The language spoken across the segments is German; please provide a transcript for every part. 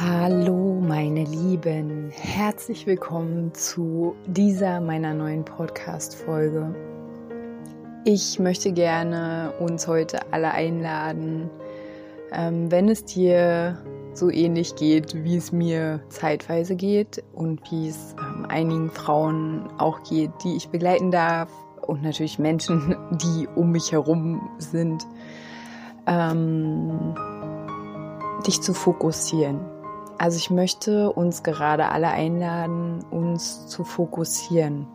Hallo meine Lieben, herzlich willkommen zu dieser meiner neuen Podcast-Folge. Ich möchte gerne uns heute alle einladen, ähm, wenn es dir so ähnlich geht, wie es mir zeitweise geht und wie es ähm, einigen Frauen auch geht, die ich begleiten darf und natürlich Menschen, die um mich herum sind, ähm, dich zu fokussieren also ich möchte uns gerade alle einladen, uns zu fokussieren.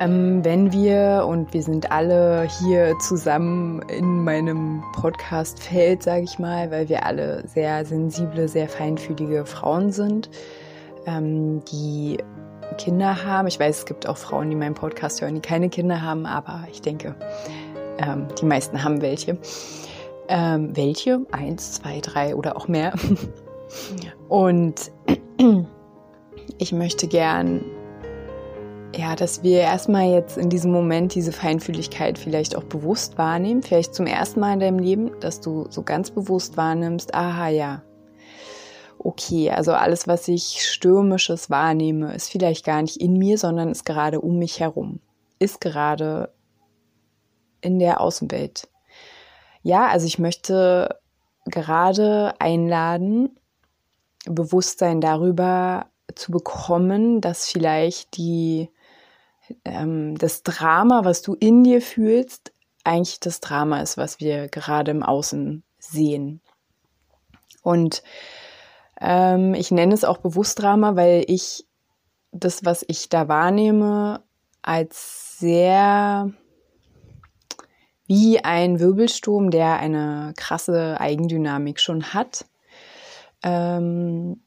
Ähm, wenn wir, und wir sind alle hier zusammen in meinem Podcast-Feld, sage ich mal, weil wir alle sehr sensible, sehr feinfühlige Frauen sind, ähm, die Kinder haben. Ich weiß, es gibt auch Frauen, die meinen Podcast hören, die keine Kinder haben, aber ich denke, ähm, die meisten haben welche. Ähm, welche? Eins, zwei, drei oder auch mehr. Und ich möchte gern, ja, dass wir erstmal jetzt in diesem Moment diese Feinfühligkeit vielleicht auch bewusst wahrnehmen. Vielleicht zum ersten Mal in deinem Leben, dass du so ganz bewusst wahrnimmst, aha, ja. Okay, also alles, was ich stürmisches wahrnehme, ist vielleicht gar nicht in mir, sondern ist gerade um mich herum. Ist gerade in der Außenwelt ja, also ich möchte gerade einladen, Bewusstsein darüber zu bekommen, dass vielleicht die, ähm, das Drama, was du in dir fühlst, eigentlich das Drama ist, was wir gerade im Außen sehen. Und ähm, ich nenne es auch bewusst Drama, weil ich das, was ich da wahrnehme, als sehr wie ein Wirbelsturm, der eine krasse Eigendynamik schon hat, ähm,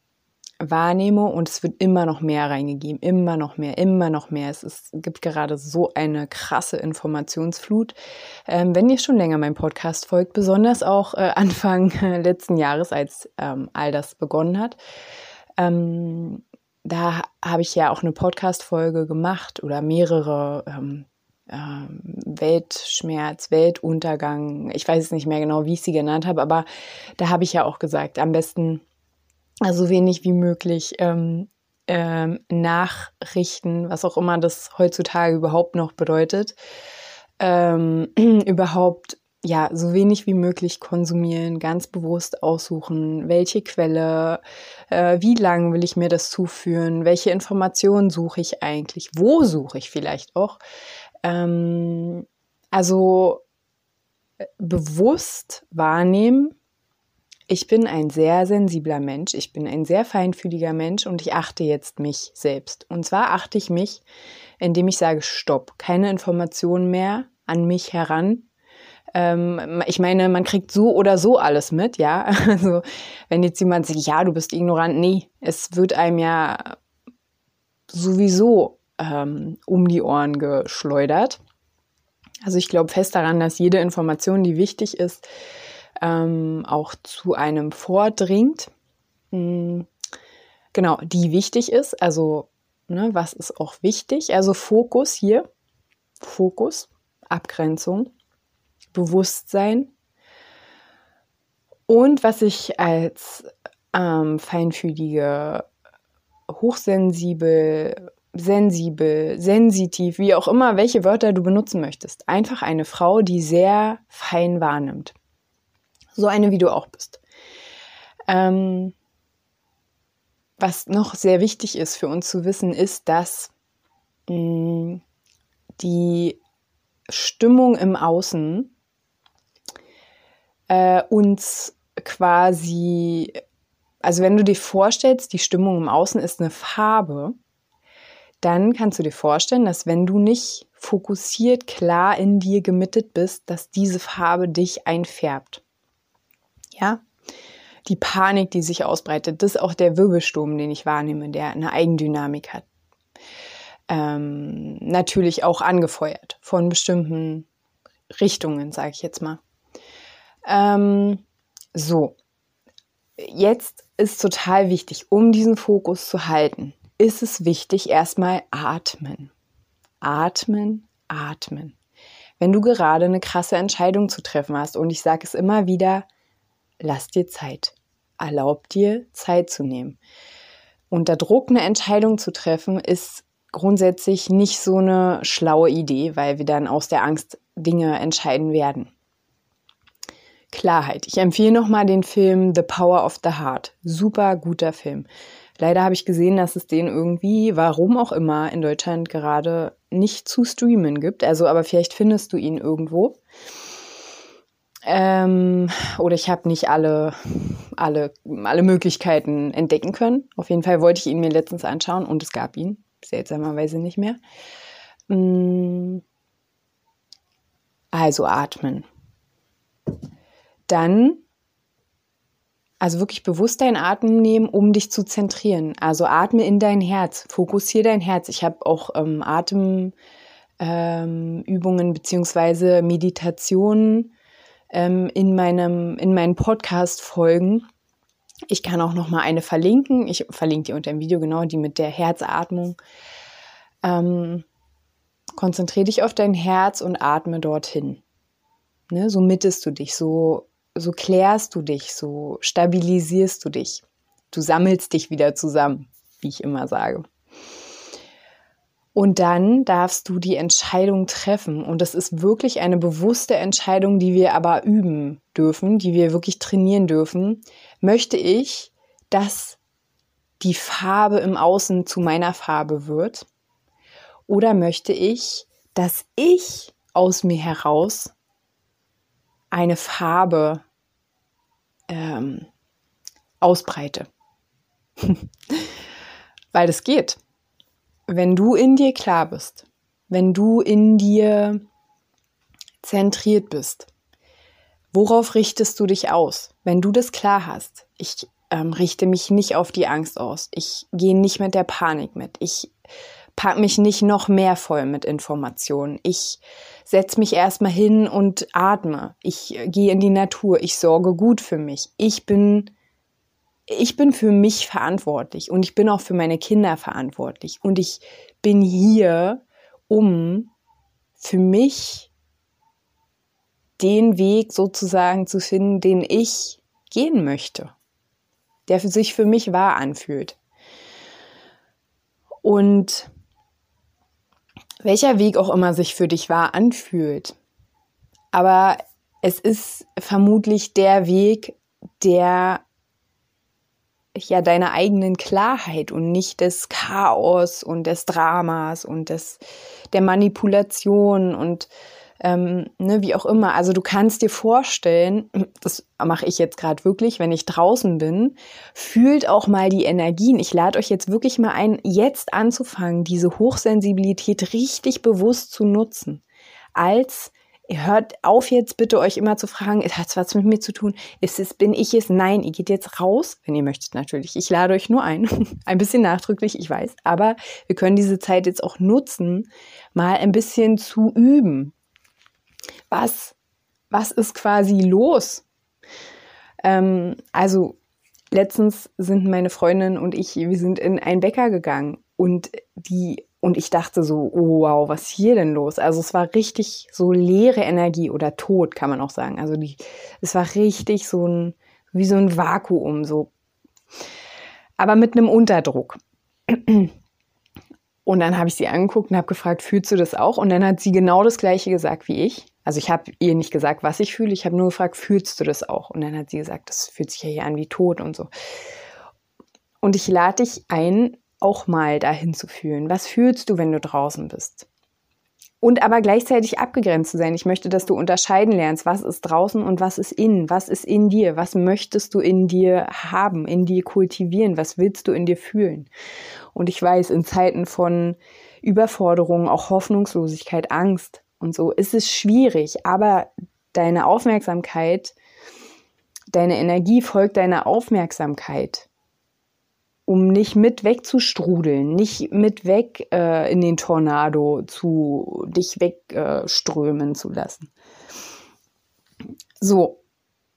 wahrnehme und es wird immer noch mehr reingegeben, immer noch mehr, immer noch mehr. Es, ist, gibt gerade so eine krasse Informationsflut. Ähm, wenn ihr schon länger meinem Podcast folgt, besonders auch äh, Anfang letzten Jahres, als ähm, all das begonnen hat, ähm, da habe ich ja auch eine Podcast-Folge gemacht oder mehrere ähm, Weltschmerz, Weltuntergang, ich weiß es nicht mehr genau, wie ich sie genannt habe, aber da habe ich ja auch gesagt, am besten so wenig wie möglich ähm, ähm, nachrichten, was auch immer das heutzutage überhaupt noch bedeutet, ähm, überhaupt ja so wenig wie möglich konsumieren, ganz bewusst aussuchen, welche Quelle, äh, wie lange will ich mir das zuführen, welche Informationen suche ich eigentlich, wo suche ich vielleicht auch, ähm, also äh, bewusst wahrnehmen, ich bin ein sehr sensibler Mensch, ich bin ein sehr feinfühliger Mensch und ich achte jetzt mich selbst. Und zwar achte ich mich, indem ich sage, stopp, keine Informationen mehr an mich heran. Ähm, ich meine, man kriegt so oder so alles mit, ja. Also wenn jetzt jemand sagt, ja, du bist ignorant, nee, es wird einem ja sowieso ähm, um die Ohren geschleudert. Also ich glaube fest daran, dass jede Information, die wichtig ist, ähm, auch zu einem vordringt. Mhm. Genau, die wichtig ist. Also ne, was ist auch wichtig? Also Fokus hier, Fokus, Abgrenzung, Bewusstsein. Und was ich als ähm, feinfühlige, hochsensibel, sensibel, sensitiv, wie auch immer, welche Wörter du benutzen möchtest. Einfach eine Frau, die sehr fein wahrnimmt. So eine, wie du auch bist. Ähm, was noch sehr wichtig ist für uns zu wissen, ist, dass mh, mm, die Stimmung im Außen äh, uns quasi, also wenn du dir vorstellst, die Stimmung im Außen ist eine Farbe, dann kannst du dir vorstellen, dass wenn du nicht fokussiert, klar in dir gemittet bist, dass diese Farbe dich einfärbt. Ja? die Panik, die sich ausbreitet, das ist auch der Wirbelsturm, den ich wahrnehme, der eine Eigendynamik hat. Ähm, natürlich auch angefeuert von bestimmten Richtungen, sage ich jetzt mal. Ähm, so, jetzt ist total wichtig, um diesen Fokus zu halten, ist es wichtig, erstmal atmen. Atmen, atmen. Wenn du gerade eine krasse Entscheidung zu treffen hast, und ich sage es immer wieder, lass dir Zeit. Erlaub dir, Zeit zu nehmen. Unter Druck eine Entscheidung zu treffen, ist grundsätzlich nicht so eine schlaue Idee, weil wir dann aus der Angst Dinge entscheiden werden. Klarheit. Ich empfehle nochmal den Film The Power of the Heart. Super guter Film. Leider habe ich gesehen, dass es den irgendwie, warum auch immer, in Deutschland gerade nicht zu streamen gibt. Also, aber vielleicht findest du ihn irgendwo. Ähm, oder ich habe nicht alle, alle, alle Möglichkeiten entdecken können. Auf jeden Fall wollte ich ihn mir letztens anschauen und es gab ihn. Seltsamerweise nicht mehr. Mm. Also atmen. Dann also wirklich bewusst deinen Atem nehmen, um dich zu zentrieren. Also atme in dein Herz, fokussiere dein Herz. Ich habe auch ähm, Atemübungen ähm, beziehungsweise Meditationen ähm, in meinem in meinen Podcast Folgen. Ich kann auch noch mal eine verlinken. Ich verlinke die unter dem Video genau, die mit der Herzatmung. Ähm, konzentriere dich auf dein Herz und atme dorthin. Ne, so mittest du dich, so so klärst du dich, so stabilisierst du dich. Du sammelst dich wieder zusammen, wie ich immer sage. Und dann darfst du die Entscheidung treffen. Und das ist wirklich eine bewusste Entscheidung, die wir aber üben dürfen, die wir wirklich trainieren dürfen. Möchte ich, dass die Farbe im Außen zu meiner Farbe wird? Oder möchte ich, dass ich aus mir heraus eine Farbe ähm, ausbreite. Weil es geht. Wenn du in dir klar bist, wenn du in dir zentriert bist, worauf richtest du dich aus? Wenn du das klar hast, ich ähm, richte mich nicht auf die Angst aus, ich gehe nicht mit der Panik mit, ich pack mich nicht noch mehr voll mit Informationen, ich setze mich erstmal hin und atme. Ich gehe in die Natur. Ich sorge gut für mich. Ich bin, ich bin für mich verantwortlich und ich bin auch für meine Kinder verantwortlich. Und ich bin hier, um für mich den Weg sozusagen zu finden, den ich gehen möchte, der sich für mich wahr anfühlt. Und welcher Weg auch immer sich für dich wahr anfühlt. Aber es ist vermutlich der Weg, der ja deiner eigenen Klarheit und nicht des Chaos und des Dramas und des der Manipulation und ähm, ne, wie auch immer. Also du kannst dir vorstellen, das mache ich jetzt gerade wirklich, wenn ich draußen bin, fühlt auch mal die Energien. Ich lade euch jetzt wirklich mal ein, jetzt anzufangen, diese Hochsensibilität richtig bewusst zu nutzen. Als Ihr hört auf jetzt bitte euch immer zu fragen, es hat was mit mir zu tun, ist es, bin ich es? Nein, ihr geht jetzt raus, wenn ihr möchtet natürlich. Ich lade euch nur ein. ein bisschen nachdrücklich, ich weiß, aber wir können diese Zeit jetzt auch nutzen, mal ein bisschen zu üben was, was ist quasi los? Ähm, also letztens sind meine Freundin und ich, wir sind in einen Bäcker gegangen und die und ich dachte so, oh wow, was ist hier denn los? Also es war richtig so leere Energie oder tot, kann man auch sagen. Also die, es war richtig so ein, wie so ein Vakuum, so. Aber mit einem Unterdruck. Und dann habe ich sie angeguckt und habe gefragt, fühlst du das auch? Und dann hat sie genau das gleiche gesagt wie ich. Also ich habe ihr nicht gesagt, was ich fühle, ich habe nur gefragt, fühlst du das auch? Und dann hat sie gesagt, das fühlt sich ja hier an wie tot und so. Und ich lade dich ein, auch mal dahin zu fühlen. Was fühlst du, wenn du draußen bist? Und aber gleichzeitig abgegrenzt zu sein. Ich möchte, dass du unterscheiden lernst, was ist draußen und was ist innen, was ist in dir, was möchtest du in dir haben, in dir kultivieren, was willst du in dir fühlen. Und ich weiß, in Zeiten von Überforderung, auch Hoffnungslosigkeit, Angst, und so ist es schwierig, aber deine Aufmerksamkeit deine Energie folgt deiner Aufmerksamkeit, um nicht mit wegzustrudeln, nicht mit weg äh, in den Tornado zu dich wegströmen äh, zu lassen. So,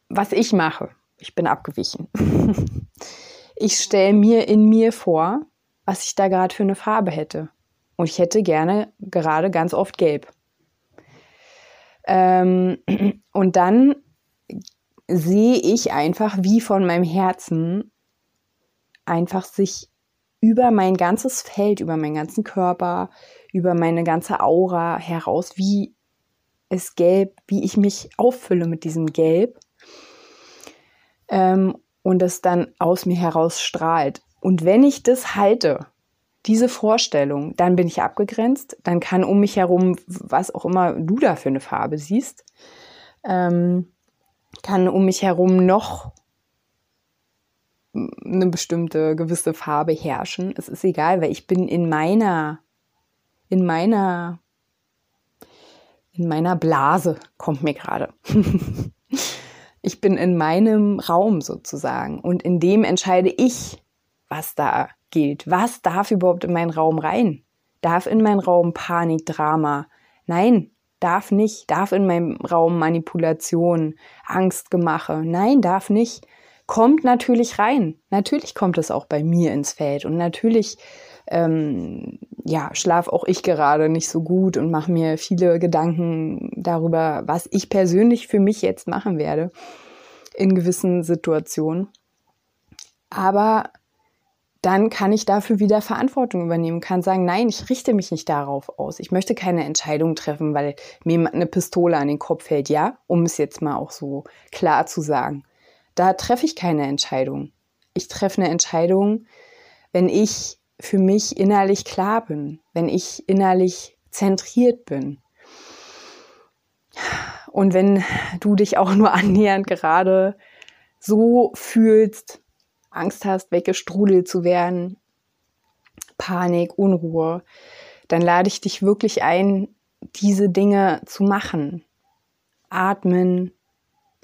was ich mache, ich bin abgewichen. ich stelle mir in mir vor, was ich da gerade für eine Farbe hätte. Und ich hätte gerne gerade ganz oft gelb. Ähm, und dann sehe ich einfach, wie von meinem Herzen einfach sich über mein ganzes Feld, über meinen ganzen Körper, über meine ganze Aura heraus, wie es gelb, wie ich mich auffülle mit diesem Gelb ähm, und es dann aus mir heraus strahlt. Und wenn ich das halte, diese Vorstellung, dann bin ich abgegrenzt, dann kann um mich herum, was auch immer du da für eine Farbe siehst, ähm, kann um mich herum noch eine bestimmte gewisse Farbe herrschen. Es ist egal, weil ich bin in meiner, in meiner, in meiner Blase, kommt mir gerade. ich bin in meinem Raum sozusagen und in dem entscheide ich, was da gilt. Was darf überhaupt in meinen Raum rein? Darf in meinen Raum Panik, Drama? Nein, darf nicht. Darf in meinem Raum Manipulation, Angstgemache? Nein, darf nicht. Kommt natürlich rein. Natürlich kommt es auch bei mir ins Feld. Und natürlich, ähm, ja, schlaf auch ich gerade nicht so gut und mache mir viele Gedanken darüber, was ich persönlich für mich jetzt machen werde in gewissen Situationen. Aber dann kann ich dafür wieder Verantwortung übernehmen, kann sagen, nein, ich richte mich nicht darauf aus. Ich möchte keine Entscheidung treffen, weil mir eine Pistole an den Kopf fällt, ja, um es jetzt mal auch so klar zu sagen. Da treffe ich keine Entscheidung. Ich treffe eine Entscheidung, wenn ich für mich innerlich klar bin, wenn ich innerlich zentriert bin. Und wenn du dich auch nur annähernd gerade so fühlst, Angst hast, weggestrudelt zu werden, Panik, Unruhe, dann lade ich dich wirklich ein, diese Dinge zu machen. Atmen,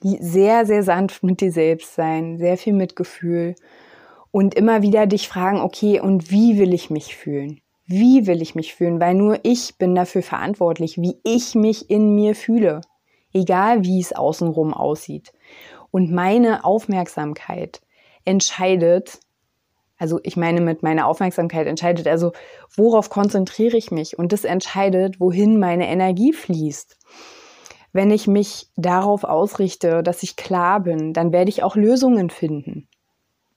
sehr, sehr sanft mit dir selbst sein, sehr viel Mitgefühl und immer wieder dich fragen, okay, und wie will ich mich fühlen? Wie will ich mich fühlen? Weil nur ich bin dafür verantwortlich, wie ich mich in mir fühle. Egal wie es außenrum aussieht. Und meine Aufmerksamkeit entscheidet, also ich meine mit meiner Aufmerksamkeit entscheidet, also worauf konzentriere ich mich und das entscheidet, wohin meine Energie fließt. Wenn ich mich darauf ausrichte, dass ich klar bin, dann werde ich auch Lösungen finden.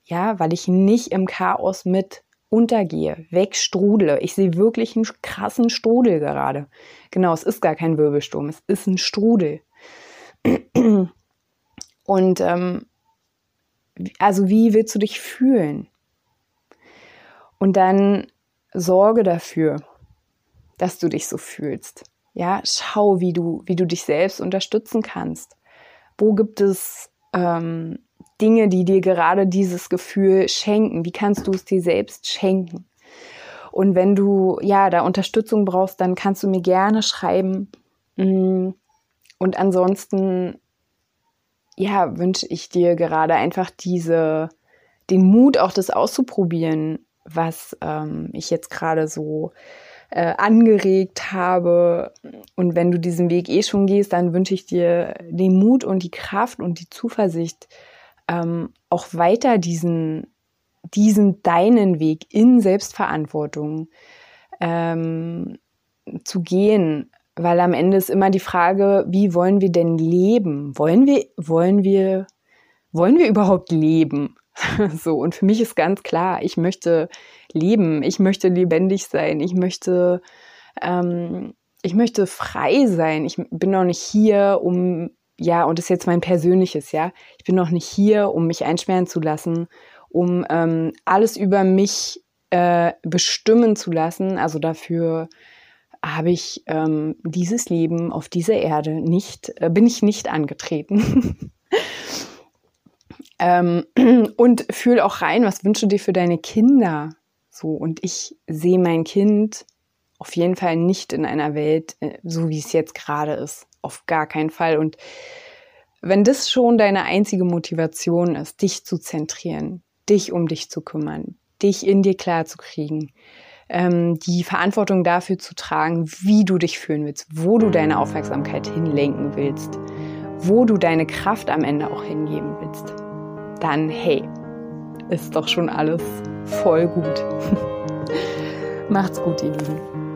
Ja, weil ich nicht im Chaos mit untergehe, wegstrudle. Ich sehe wirklich einen krassen Strudel gerade. Genau, es ist gar kein Wirbelsturm, es ist ein Strudel. Und ähm, also wie willst du dich fühlen? Und dann sorge dafür, dass du dich so fühlst. Ja, schau, wie du, wie du dich selbst unterstützen kannst. Wo gibt es ähm, Dinge, die dir gerade dieses Gefühl schenken? Wie kannst du es dir selbst schenken? Und wenn du ja da Unterstützung brauchst, dann kannst du mir gerne schreiben. Mm, und ansonsten ja, wünsche ich dir gerade einfach diese, den Mut, auch das auszuprobieren, was ähm, ich jetzt gerade so äh, angeregt habe. Und wenn du diesen Weg eh schon gehst, dann wünsche ich dir den Mut und die Kraft und die Zuversicht, ähm, auch weiter diesen, diesen deinen Weg in Selbstverantwortung ähm, zu gehen, weil am Ende ist immer die Frage, wie wollen wir denn leben? Wollen wir, wollen wir, wollen wir überhaupt leben? so, und für mich ist ganz klar, ich möchte leben, ich möchte lebendig sein, ich möchte, ähm, ich möchte frei sein. Ich bin noch nicht hier, um, ja, und das ist jetzt mein persönliches, ja, ich bin noch nicht hier, um mich einsperren zu lassen, um ähm, alles über mich äh, bestimmen zu lassen, also dafür habe ich ähm, dieses Leben auf dieser Erde nicht, äh, bin ich nicht angetreten. ähm, und fühl auch rein, was wünschst du dir für deine Kinder? So, und ich sehe mein Kind auf jeden Fall nicht in einer Welt, äh, so wie es jetzt gerade ist. Auf gar keinen Fall. Und wenn das schon deine einzige Motivation ist, dich zu zentrieren, dich um dich zu kümmern, dich in dir klar zu kriegen, ähm, die Verantwortung dafür zu tragen, wie du dich fühlen willst, wo du deine Aufmerksamkeit hinlenken willst, wo du deine Kraft am Ende auch hingeben willst, dann hey, ist doch schon alles voll gut. Macht's gut, ihr Lieben.